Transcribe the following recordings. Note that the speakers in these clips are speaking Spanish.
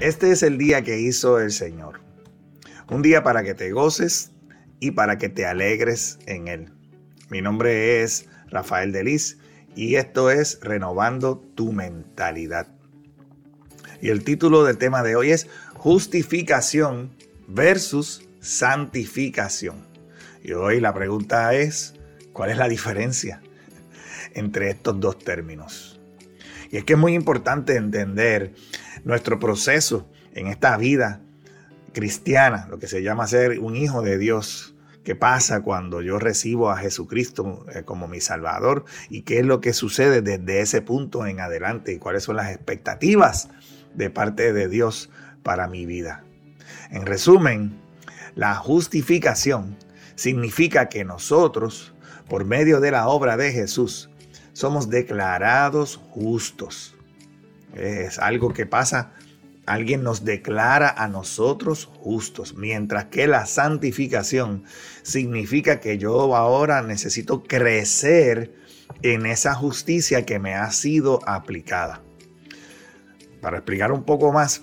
Este es el día que hizo el Señor. Un día para que te goces y para que te alegres en él. Mi nombre es Rafael Delis y esto es Renovando tu mentalidad. Y el título del tema de hoy es Justificación versus Santificación. Y hoy la pregunta es, ¿cuál es la diferencia entre estos dos términos? Y es que es muy importante entender nuestro proceso en esta vida cristiana, lo que se llama ser un hijo de Dios. ¿Qué pasa cuando yo recibo a Jesucristo eh, como mi Salvador? ¿Y qué es lo que sucede desde ese punto en adelante? ¿Y cuáles son las expectativas de parte de Dios para mi vida? En resumen, la justificación significa que nosotros, por medio de la obra de Jesús, somos declarados justos. Es algo que pasa, alguien nos declara a nosotros justos, mientras que la santificación significa que yo ahora necesito crecer en esa justicia que me ha sido aplicada. Para explicar un poco más,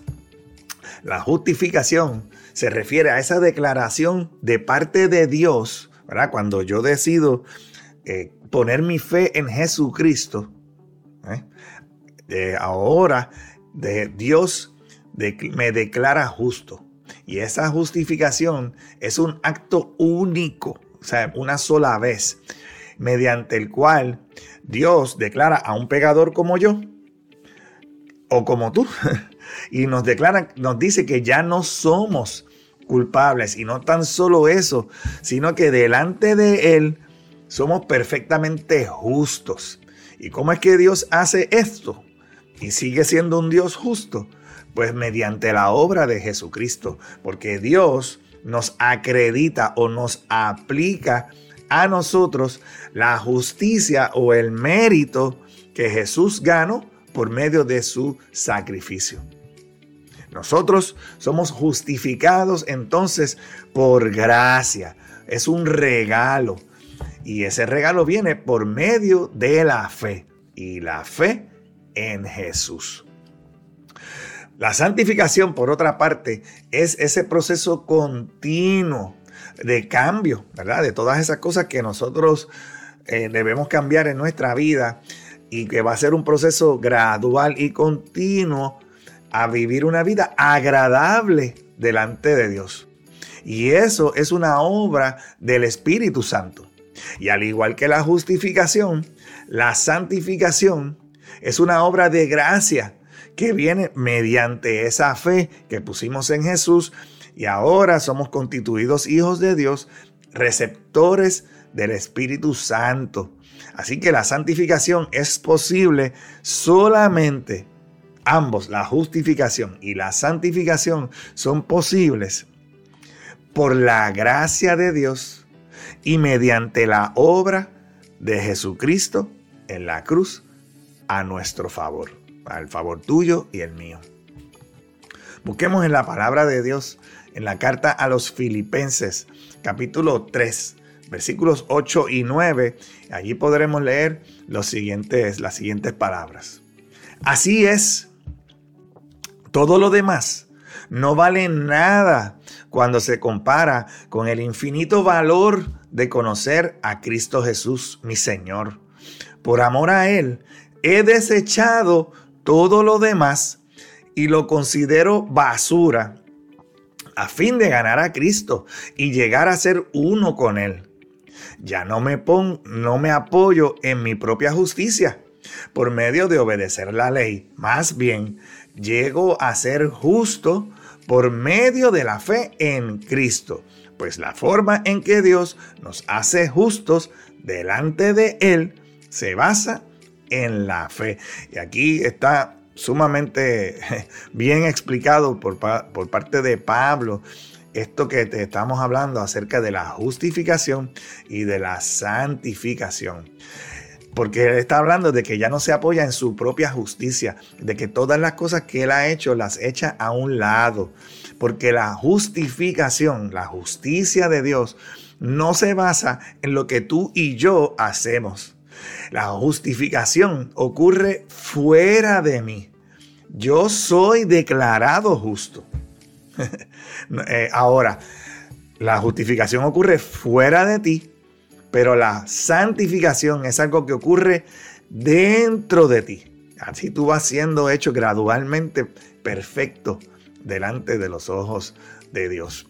la justificación se refiere a esa declaración de parte de Dios, ¿verdad? Cuando yo decido eh, poner mi fe en Jesucristo, ¿eh? ahora de Dios me declara justo. Y esa justificación es un acto único, o sea, una sola vez, mediante el cual Dios declara a un pecador como yo o como tú y nos declara, nos dice que ya no somos culpables y no tan solo eso, sino que delante de él somos perfectamente justos. ¿Y cómo es que Dios hace esto? y sigue siendo un Dios justo? Pues mediante la obra de Jesucristo, porque Dios nos acredita o nos aplica a nosotros la justicia o el mérito que Jesús ganó por medio de su sacrificio. Nosotros somos justificados entonces por gracia. Es un regalo. Y ese regalo viene por medio de la fe. Y la fe en Jesús. La santificación, por otra parte, es ese proceso continuo de cambio, ¿verdad? De todas esas cosas que nosotros eh, debemos cambiar en nuestra vida y que va a ser un proceso gradual y continuo a vivir una vida agradable delante de Dios. Y eso es una obra del Espíritu Santo. Y al igual que la justificación, la santificación es una obra de gracia que viene mediante esa fe que pusimos en Jesús y ahora somos constituidos hijos de Dios, receptores del Espíritu Santo. Así que la santificación es posible solamente, ambos, la justificación y la santificación son posibles por la gracia de Dios y mediante la obra de Jesucristo en la cruz a nuestro favor, al favor tuyo y el mío. Busquemos en la palabra de Dios, en la carta a los filipenses, capítulo 3, versículos 8 y 9. Allí podremos leer los siguientes, las siguientes palabras. Así es, todo lo demás no vale nada cuando se compara con el infinito valor de conocer a Cristo Jesús, mi Señor. Por amor a Él, he desechado todo lo demás y lo considero basura a fin de ganar a Cristo y llegar a ser uno con Él. Ya no me pongo, no me apoyo en mi propia justicia por medio de obedecer la ley. Más bien, llego a ser justo por medio de la fe en Cristo. Pues la forma en que Dios nos hace justos delante de Él se basa en la fe. Y aquí está sumamente bien explicado por, por parte de Pablo esto que te estamos hablando acerca de la justificación y de la santificación. Porque él está hablando de que ya no se apoya en su propia justicia, de que todas las cosas que él ha hecho las echa a un lado. Porque la justificación, la justicia de Dios, no se basa en lo que tú y yo hacemos. La justificación ocurre fuera de mí. yo soy declarado justo. Eh, ahora, la justificación ocurre fuera de ti, pero la santificación es algo que ocurre dentro de ti. Así tú vas siendo hecho gradualmente perfecto delante de los ojos de Dios.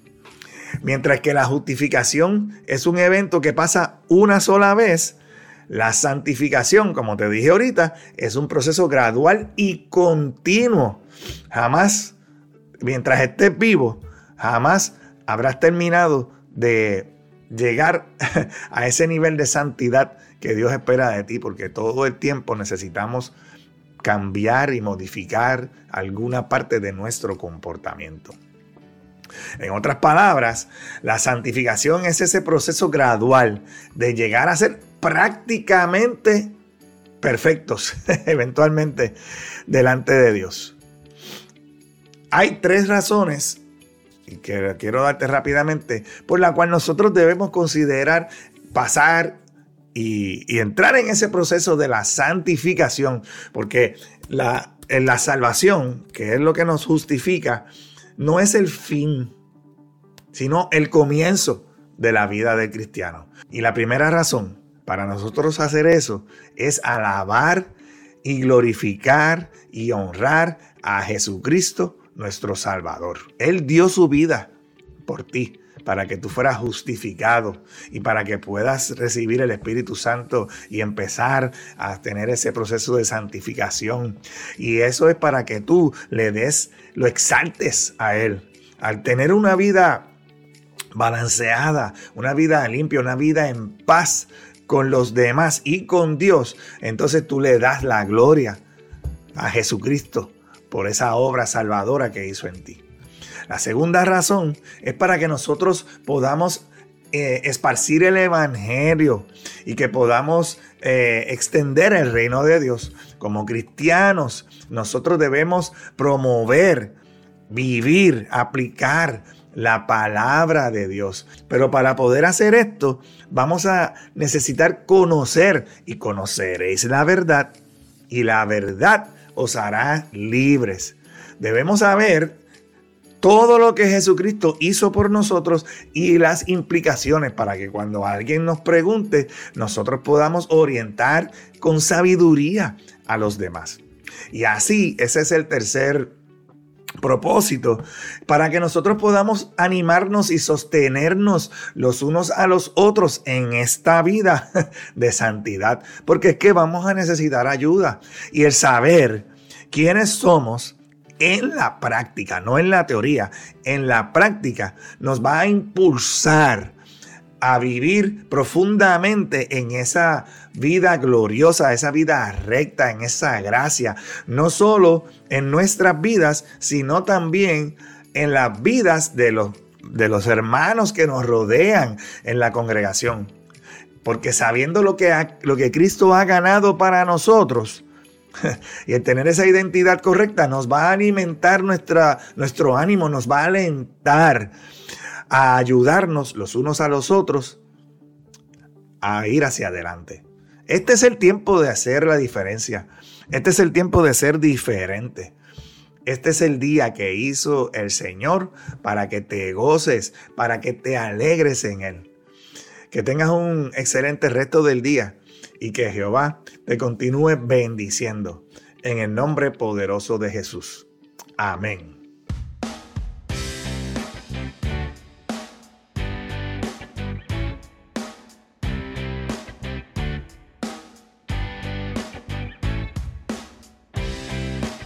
Mientras que la justificación es un evento que pasa una sola vez, la santificación, como te dije ahorita, es un proceso gradual y continuo. Jamás, mientras estés vivo, jamás habrás terminado de llegar a ese nivel de santidad que Dios espera de ti, porque todo el tiempo necesitamos cambiar y modificar alguna parte de nuestro comportamiento. En otras palabras, la santificación es ese proceso gradual de llegar a ser prácticamente perfectos, eventualmente, delante de Dios. Hay tres razones, y que quiero darte rápidamente, por la cual nosotros debemos considerar pasar y, entrar en ese proceso de la santificación, porque la, salvación, que es lo que nos justifica, no es el fin, sino el comienzo de la vida del cristiano. Y la primera razón para nosotros hacer eso es alabar y glorificar y honrar a Jesucristo, nuestro Salvador. Él dio su vida por ti para que tú fueras justificado y para que puedas recibir el Espíritu Santo y empezar a tener ese proceso de santificación. Y eso es para que tú le des, lo exaltes a Él. Al tener una vida balanceada, una vida limpia, una vida en paz con los demás y con Dios, entonces tú le das la gloria a Jesucristo por esa obra salvadora que hizo en ti. La segunda razón es para que nosotros podamos eh, esparcir el Evangelio y que podamos eh, extender el reino de Dios. Como cristianos, nosotros debemos promover, vivir, aplicar la palabra de Dios. Pero para poder hacer esto, vamos a necesitar conocer y conoceréis la verdad y la verdad os hará libres. Debemos saber todo lo que Jesucristo hizo por nosotros y las implicaciones para que cuando alguien nos pregunte, nosotros podamos orientar con sabiduría a los demás. Y así, ese es el tercer propósito para que nosotros podamos animarnos y sostenernos los unos a los otros en esta vida de santidad, porque es que vamos a necesitar ayuda. Y el saber quiénes somos en la práctica, no en la teoría, en la práctica nos va a impulsar a vivir profundamente en esa vida gloriosa, esa vida recta, en esa gracia, no solo en nuestras vidas, sino también en las vidas de los, de los hermanos que nos rodean en la congregación. Porque sabiendo lo que, lo que Cristo ha ganado para nosotros, y tener esa identidad correcta nos va a alimentar nuestra, nuestro ánimo, nos va a alentar a ayudarnos los unos a los otros a ir hacia adelante. Este es el tiempo de hacer la diferencia. Este es el tiempo de ser diferente. Este es el día que hizo el Señor para que te goces, para que te alegres en Él. Que tengas un excelente resto del día y que Jehová te continúe bendiciendo en el nombre poderoso de Jesús. Amén.